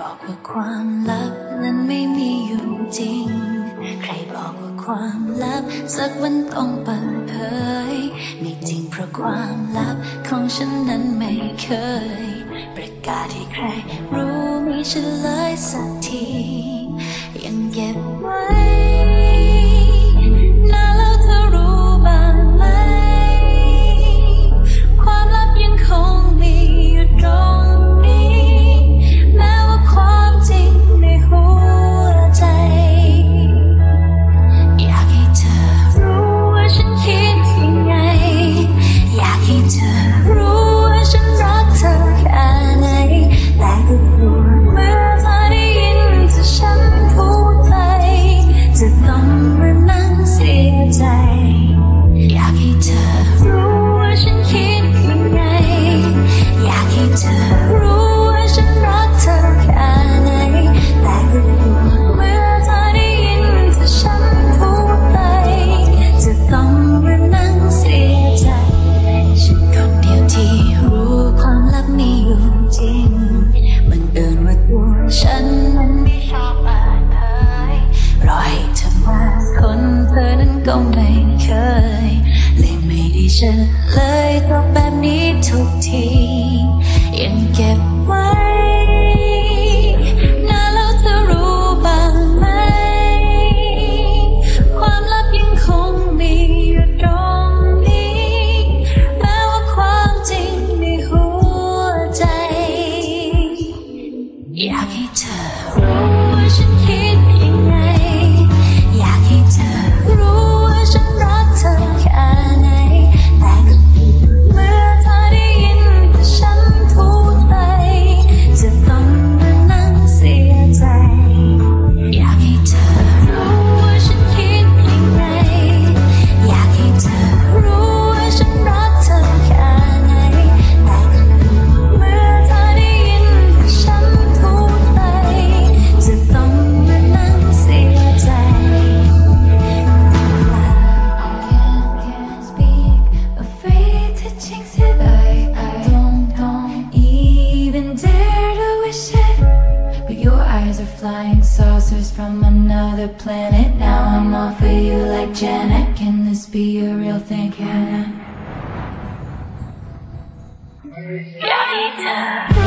บอกว่าความลับนั้นไม่มีอยู่จริง ใครบอกว่าความลับ สักวันต้องเปิดเผย ไม่จริงเพราะความลับของฉันนั้นไม่เคย ประกาศให้ใครรู้มีฉันเลยสักที ยังเก็บ ก็ไม่เคยเลยไม่ได้เจอเลยตอบแบบนี้ทุกที ยังเก็บไว้นาแล้วเธรู้บ้างไหม ความลับยังคงมีอยู่ตรงนี้ แม้ว่าความจริงในหัวใจ อยากให้ flying saucers from another planet. Now I'm all for you like Janet. Can this be a real thing? Can I?